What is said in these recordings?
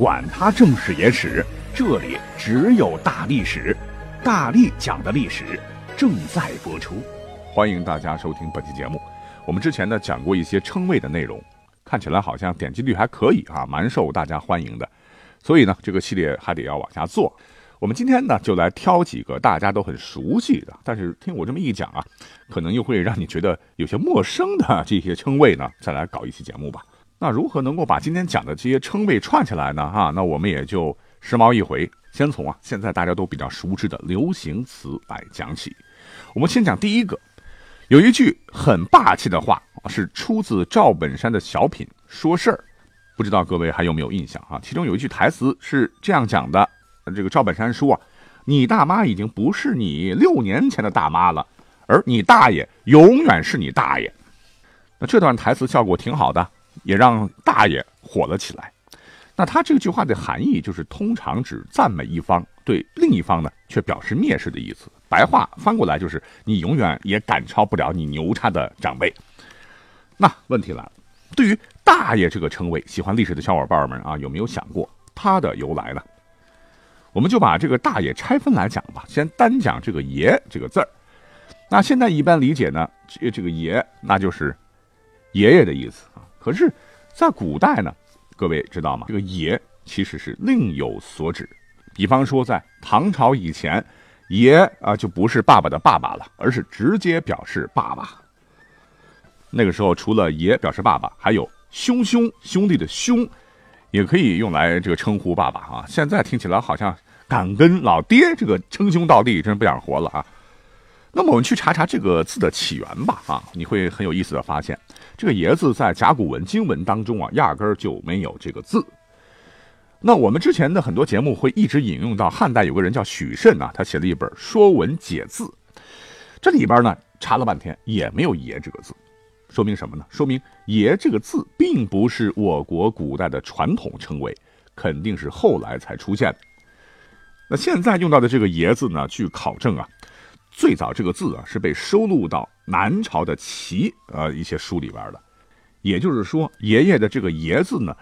管他正史野史。这里只有大历史，大力讲的历史正在播出，欢迎大家收听本期节目。我们之前呢讲过一些称谓的内容，看起来好像点击率还可以啊，蛮受大家欢迎的。所以呢，这个系列还得要往下做。我们今天呢就来挑几个大家都很熟悉的，但是听我这么一讲啊，可能又会让你觉得有些陌生的这些称谓呢，再来搞一期节目吧。那如何能够把今天讲的这些称谓串起来呢？哈，那我们也就。时髦一回，先从啊现在大家都比较熟知的流行词来讲起。我们先讲第一个，有一句很霸气的话是出自赵本山的小品《说事儿》，不知道各位还有没有印象啊？其中有一句台词是这样讲的：这个赵本山说啊，你大妈已经不是你六年前的大妈了，而你大爷永远是你大爷。那这段台词效果挺好的，也让大爷火了起来。那他这句话的含义就是，通常指赞美一方，对另一方呢却表示蔑视的意思。白话翻过来就是，你永远也赶超不了你牛叉的长辈。那问题来了，对于大爷这个称谓，喜欢历史的小伙伴们啊，有没有想过它的由来呢？我们就把这个大爷拆分来讲吧，先单讲这个爷这个字儿。那现在一般理解呢，这这个爷那就是爷爷的意思啊。可是，在古代呢？各位知道吗？这个“爷”其实是另有所指。比方说，在唐朝以前，“爷”啊就不是爸爸的爸爸了，而是直接表示爸爸。那个时候，除了“爷”表示爸爸，还有“兄兄”兄弟的“兄”，也可以用来这个称呼爸爸啊。现在听起来好像敢跟老爹这个称兄道弟，真不想活了啊。那么我们去查查这个字的起源吧，啊，你会很有意思的发现，这个“爷”字在甲骨文经文当中啊，压根儿就没有这个字。那我们之前的很多节目会一直引用到汉代有个人叫许慎啊，他写了一本《说文解字》，这里边呢查了半天也没有“爷”这个字，说明什么呢？说明“爷”这个字并不是我国古代的传统称谓，肯定是后来才出现的。那现在用到的这个“爷”字呢，据考证啊。最早这个字啊是被收录到南朝的齐呃一些书里边的，也就是说，爷爷的这个爷字呢，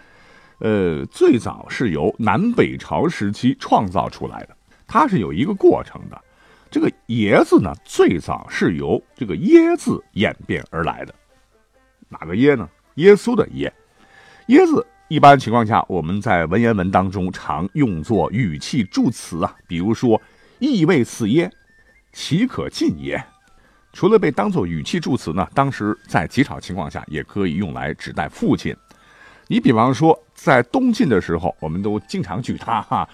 呃，最早是由南北朝时期创造出来的，它是有一个过程的。这个爷字呢，最早是由这个耶字演变而来的，哪个耶呢？耶稣的耶。耶字一般情况下我们在文言文当中常用作语气助词啊，比如说意味此耶。岂可进也？除了被当做语气助词呢，当时在极少情况下也可以用来指代父亲。你比方说，在东晋的时候，我们都经常举他哈。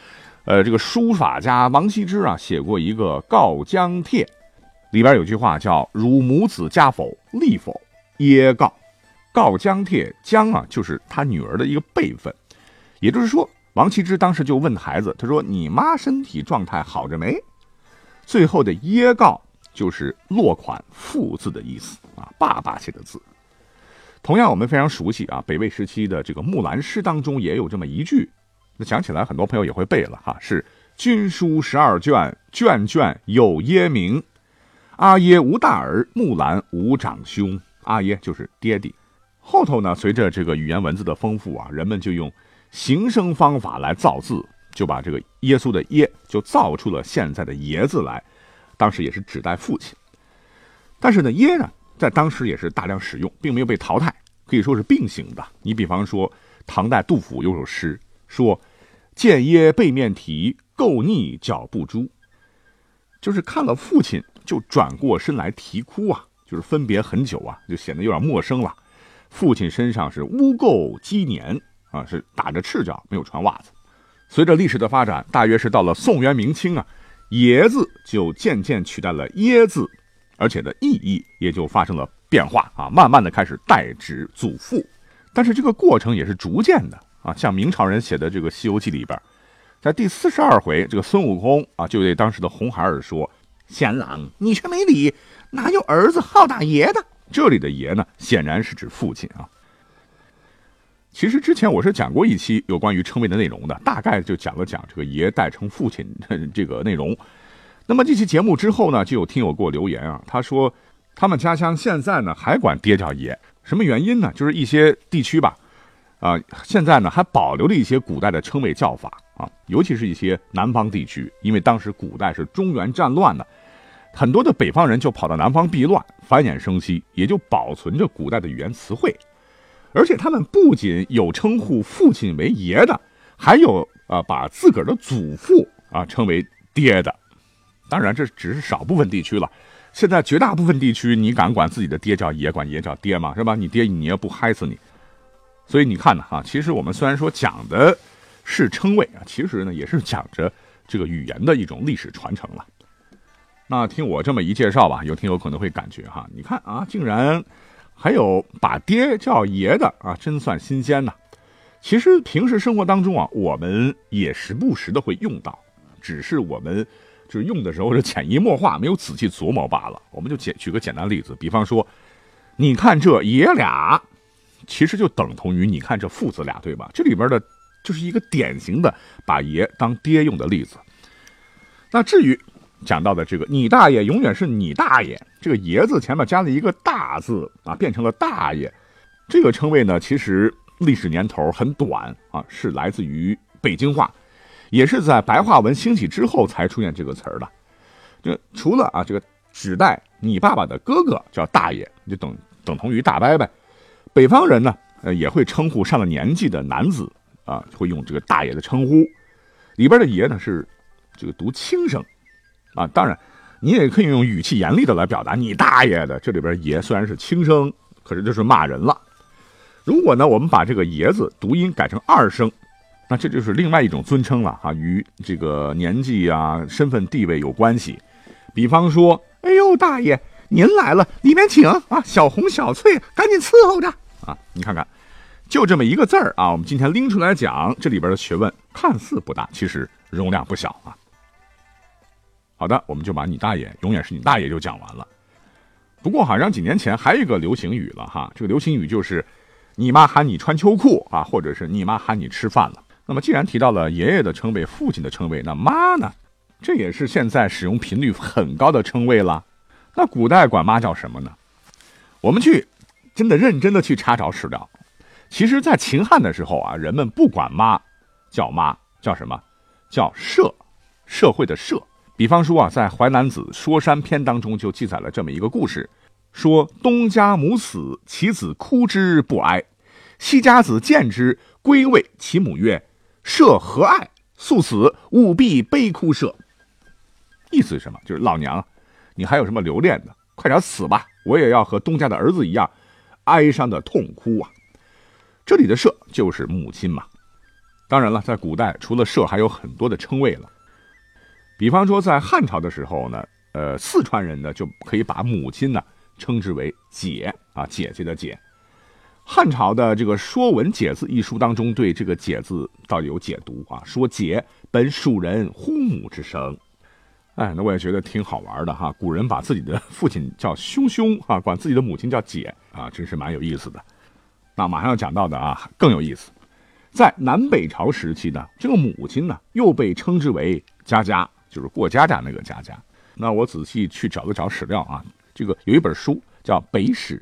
呃，这个书法家王羲之啊，写过一个《告江帖》，里边有句话叫“汝母子家否？立否？耶告。”《告江帖》江啊，就是他女儿的一个辈分。也就是说，王羲之当时就问孩子，他说：“你妈身体状态好着没？”最后的耶告就是落款父字的意思啊，爸爸写的字。同样，我们非常熟悉啊，北魏时期的这个木兰诗当中也有这么一句，那讲起来很多朋友也会背了哈，是“军书十二卷，卷卷有耶名。阿耶无大儿，木兰无长兄。阿耶就是爹地。后头呢，随着这个语言文字的丰富啊，人们就用形声方法来造字。就把这个耶稣的耶就造出了现在的爷字来，当时也是指代父亲。但是呢，耶呢在当时也是大量使用，并没有被淘汰，可以说是并行的。你比方说，唐代杜甫有首诗说：“见耶背面啼，垢腻脚不诛。”就是看了父亲就转过身来啼哭啊，就是分别很久啊，就显得有点陌生了。父亲身上是污垢积年啊，是打着赤脚，没有穿袜子。随着历史的发展，大约是到了宋元明清啊，“爷”字就渐渐取代了“耶”字，而且的意义也就发生了变化啊，慢慢的开始代指祖父。但是这个过程也是逐渐的啊，像明朝人写的这个《西游记》里边，在第四十二回，这个孙悟空啊，就对当时的红孩儿说：“贤郎，你却没理，哪有儿子好大爷的？”这里的爷呢，显然是指父亲啊。其实之前我是讲过一期有关于称谓的内容的，大概就讲了讲这个爷代称父亲这个内容。那么这期节目之后呢，就有听友给我留言啊，他说他们家乡现在呢还管爹叫爷，什么原因呢？就是一些地区吧，啊，现在呢还保留了一些古代的称谓叫法啊，尤其是一些南方地区，因为当时古代是中原战乱的，很多的北方人就跑到南方避乱，繁衍生息，也就保存着古代的语言词汇。而且他们不仅有称呼父亲为爷的，还有啊把自个儿的祖父啊称为爹的。当然，这只是少部分地区了。现在绝大部分地区，你敢管自己的爹叫爷，管爷叫爹吗？是吧？你爹你爷不嗨死你。所以你看呢，哈，其实我们虽然说讲的是称谓啊，其实呢也是讲着这个语言的一种历史传承了。那听我这么一介绍吧，有听友可能会感觉哈，你看啊，竟然。还有把爹叫爷的啊，真算新鲜呐！其实平时生活当中啊，我们也时不时的会用到，只是我们就是用的时候是潜移默化，没有仔细琢磨罢了。我们就简举个简单例子，比方说，你看这爷俩，其实就等同于你看这父子俩，对吧？这里边的就是一个典型的把爷当爹用的例子。那至于。讲到的这个，你大爷永远是你大爷。这个爷字前面加了一个大字啊，变成了大爷。这个称谓呢，其实历史年头很短啊，是来自于北京话，也是在白话文兴起之后才出现这个词儿的。就除了啊，这个指代你爸爸的哥哥叫大爷，就等等同于大伯呗。北方人呢，呃，也会称呼上了年纪的男子啊，会用这个大爷的称呼。里边的爷呢是这个读轻声。啊，当然，你也可以用语气严厉的来表达。你大爷的！这里边“爷”虽然是轻声，可是就是骂人了。如果呢，我们把这个“爷”字读音改成二声，那这就是另外一种尊称了哈，与这个年纪啊、身份地位有关系。比方说，哎呦，大爷，您来了，里面请啊！小红、小翠，赶紧伺候着啊！你看看，就这么一个字儿啊，我们今天拎出来讲，这里边的学问看似不大，其实容量不小啊。好的，我们就把你大爷永远是你大爷就讲完了。不过好像几年前还有一个流行语了哈，这个流行语就是“你妈喊你穿秋裤啊”，或者是“你妈喊你吃饭了”。那么既然提到了爷爷的称谓、父亲的称谓，那妈呢？这也是现在使用频率很高的称谓了。那古代管妈叫什么呢？我们去真的认真的去查找史料，其实，在秦汉的时候啊，人们不管妈叫妈，叫什么？叫社，社会的社。比方说啊，在《淮南子·说山篇》当中就记载了这么一个故事，说东家母死，其子哭之不哀；西家子见之，归谓其母曰：“社何爱？速死，务必悲哭社。”意思是什么？就是老娘，你还有什么留恋的？快点死吧！我也要和东家的儿子一样，哀伤的痛哭啊！这里的“社”就是母亲嘛。当然了，在古代，除了“社”，还有很多的称谓了。比方说，在汉朝的时候呢，呃，四川人呢就可以把母亲呢称之为姐啊，姐姐的姐。汉朝的这个《说文解字》一书当中，对这个“解”字倒有解读啊，说“解本属人呼母之声”。哎，那我也觉得挺好玩的哈。古人把自己的父亲叫兄兄啊，管自己的母亲叫姐啊，真是蛮有意思的。那马上要讲到的啊，更有意思。在南北朝时期呢，这个母亲呢又被称之为家家。就是过家家那个家家，那我仔细去找了找史料啊，这个有一本书叫《北史》，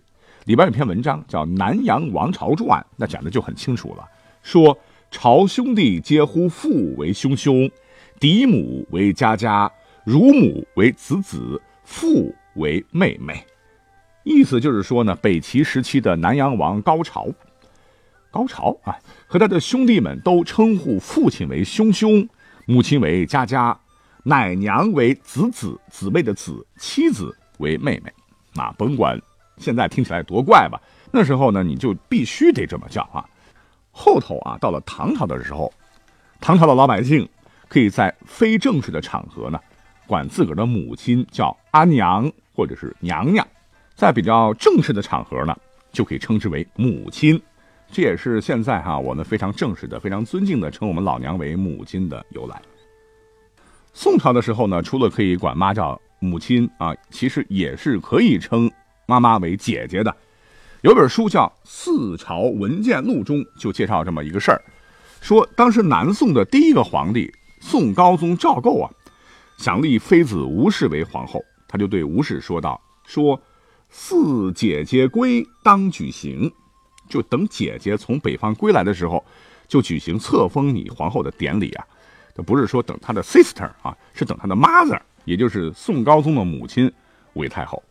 里边有篇文章叫《南阳王朝传》，那讲的就很清楚了，说朝兄弟皆呼父为兄兄，嫡母为家家，乳母为子子，父为妹妹。意思就是说呢，北齐时期的南阳王高朝，高朝啊，和他的兄弟们都称呼父亲为兄兄，母亲为家家。奶娘为子子，姊妹的子；妻子为妹妹。那甭管现在听起来多怪吧，那时候呢，你就必须得这么叫啊。后头啊，到了唐朝的时候，唐朝的老百姓可以在非正式的场合呢，管自个儿的母亲叫阿娘或者是娘娘；在比较正式的场合呢，就可以称之为母亲。这也是现在哈我们非常正式的、非常尊敬的称我们老娘为母亲的由来。宋朝的时候呢，除了可以管妈叫母亲啊，其实也是可以称妈妈为姐姐的。有本书叫《四朝文件录》中就介绍这么一个事儿，说当时南宋的第一个皇帝宋高宗赵构啊，想立妃子吴氏为皇后，他就对吴氏说道：“说四姐姐归，当举行，就等姐姐从北方归来的时候，就举行册封你皇后的典礼啊。这不是说等他的 sister 啊，是等他的 mother，也就是宋高宗的母亲为太后。”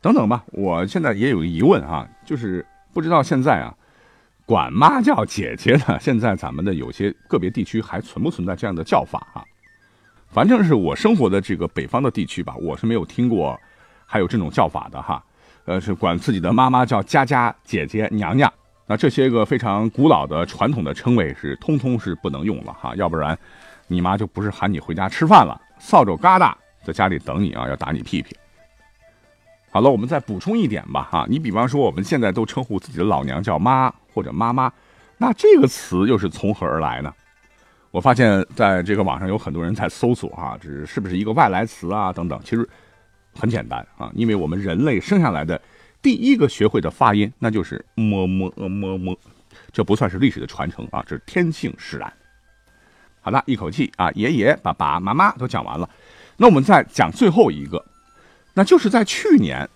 等等吧，我现在也有个疑问啊，就是不知道现在啊，管妈叫姐姐的，现在咱们的有些个别地区还存不存在这样的叫法啊？反正是我生活的这个北方的地区吧，我是没有听过还有这种叫法的哈。呃，是管自己的妈妈叫佳佳、姐姐、娘娘，那这些个非常古老的传统的称谓是通通是不能用了哈，要不然你妈就不是喊你回家吃饭了，扫帚疙瘩在家里等你啊，要打你屁屁。好了，我们再补充一点吧，哈，你比方说我们现在都称呼自己的老娘叫妈或者妈妈，那这个词又是从何而来呢？我发现在这个网上有很多人在搜索，哈，这是不是一个外来词啊？等等，其实很简单啊，因为我们人类生下来的第一个学会的发音，那就是么么么么，这不算是历史的传承啊，这是天性使然。好了，一口气啊，爷爷、爸爸妈妈都讲完了，那我们再讲最后一个。那就是在去年，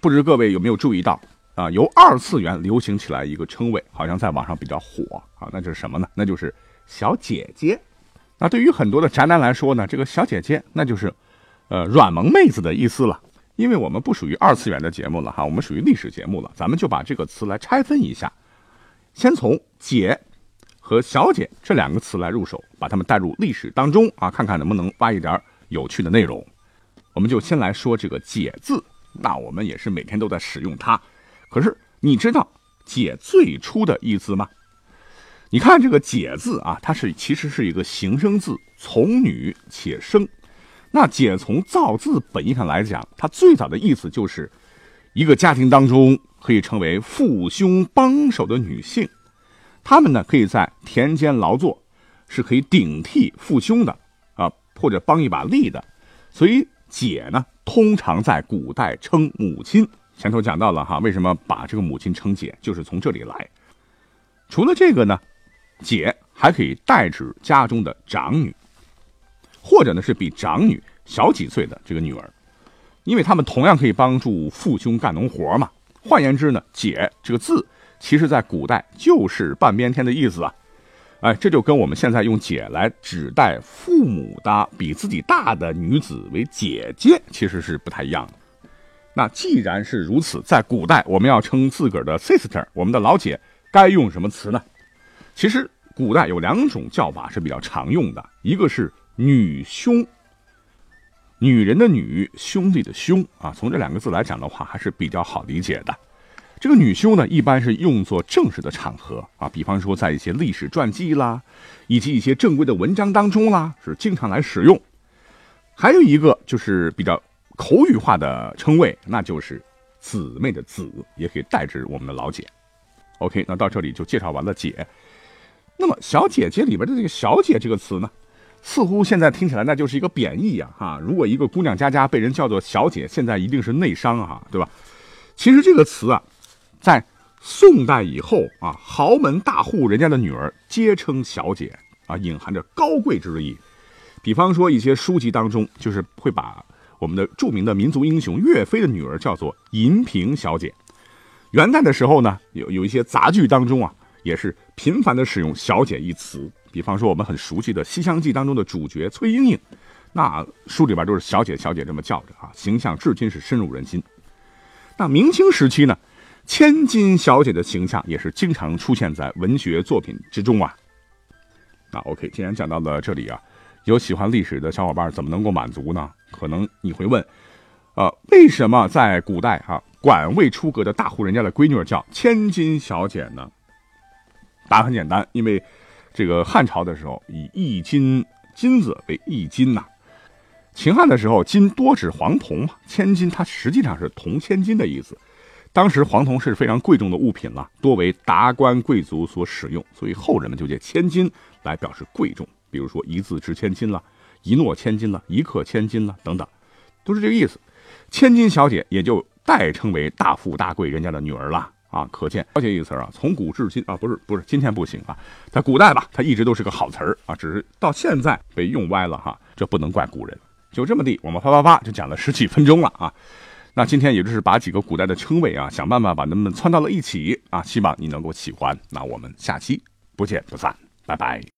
不知各位有没有注意到啊？由二次元流行起来一个称谓，好像在网上比较火啊。那就是什么呢？那就是小姐姐。那对于很多的宅男来说呢，这个小姐姐那就是，呃，软萌妹子的意思了。因为我们不属于二次元的节目了哈，我们属于历史节目了。咱们就把这个词来拆分一下，先从“姐”和“小姐”这两个词来入手，把它们带入历史当中啊，看看能不能挖一点有趣的内容。我们就先来说这个“姐”字，那我们也是每天都在使用它。可是你知道“姐”最初的意思吗？你看这个“姐”字啊，它是其实是一个形声字，从女且生。那“姐”从造字本意上来讲，它最早的意思就是一个家庭当中可以称为父兄帮手的女性，她们呢可以在田间劳作，是可以顶替父兄的啊，或者帮一把力的，所以。姐呢，通常在古代称母亲。前头讲到了哈，为什么把这个母亲称姐，就是从这里来。除了这个呢，姐还可以代指家中的长女，或者呢是比长女小几岁的这个女儿，因为他们同样可以帮助父兄干农活嘛。换言之呢，姐这个字，其实在古代就是半边天的意思啊。哎，这就跟我们现在用“姐”来指代父母的比自己大的女子为姐姐，其实是不太一样的。那既然是如此，在古代我们要称自个儿的 sister，我们的老姐，该用什么词呢？其实古代有两种叫法是比较常用的，一个是女兄，女人的女，兄弟的兄啊，从这两个字来讲的话，还是比较好理解的。这个女兄呢，一般是用作正式的场合啊，比方说在一些历史传记啦，以及一些正规的文章当中啦，是经常来使用。还有一个就是比较口语化的称谓，那就是姊妹的姊，也可以代指我们的老姐。OK，那到这里就介绍完了姐。那么小姐姐里边的这个小姐这个词呢，似乎现在听起来那就是一个贬义呀，哈。如果一个姑娘家家被人叫做小姐，现在一定是内伤啊，对吧？其实这个词啊。在宋代以后啊，豪门大户人家的女儿皆称小姐啊，隐含着高贵之意。比方说一些书籍当中，就是会把我们的著名的民族英雄岳飞的女儿叫做银屏小姐。元代的时候呢，有有一些杂剧当中啊，也是频繁的使用“小姐”一词。比方说我们很熟悉的《西厢记》当中的主角崔莺莺，那书里边都是“小姐”“小姐”这么叫着啊，形象至今是深入人心。那明清时期呢？千金小姐的形象也是经常出现在文学作品之中啊。那 OK，既然讲到了这里啊，有喜欢历史的小伙伴怎么能够满足呢？可能你会问，呃，为什么在古代啊管未出阁的大户人家的闺女叫千金小姐呢？答案很简单，因为这个汉朝的时候以一金金子为一金呐，秦汉的时候金多指黄铜嘛，千金它实际上是铜千金的意思。当时黄铜是非常贵重的物品了，多为达官贵族所使用，所以后人们就借千金来表示贵重，比如说一字值千金了，一诺千金了，一克千金了等等，都是这个意思。千金小姐也就代称为大富大贵人家的女儿了啊！可见“小姐”一个词啊，从古至今啊，不是不是，今天不行啊，在古代吧，它一直都是个好词儿啊，只是到现在被用歪了哈，这不能怪古人。就这么地，我们啪啪啪就讲了十几分钟了啊。那今天也就是把几个古代的称谓啊，想办法把它们串到了一起啊，希望你能够喜欢。那我们下期不见不散，拜拜。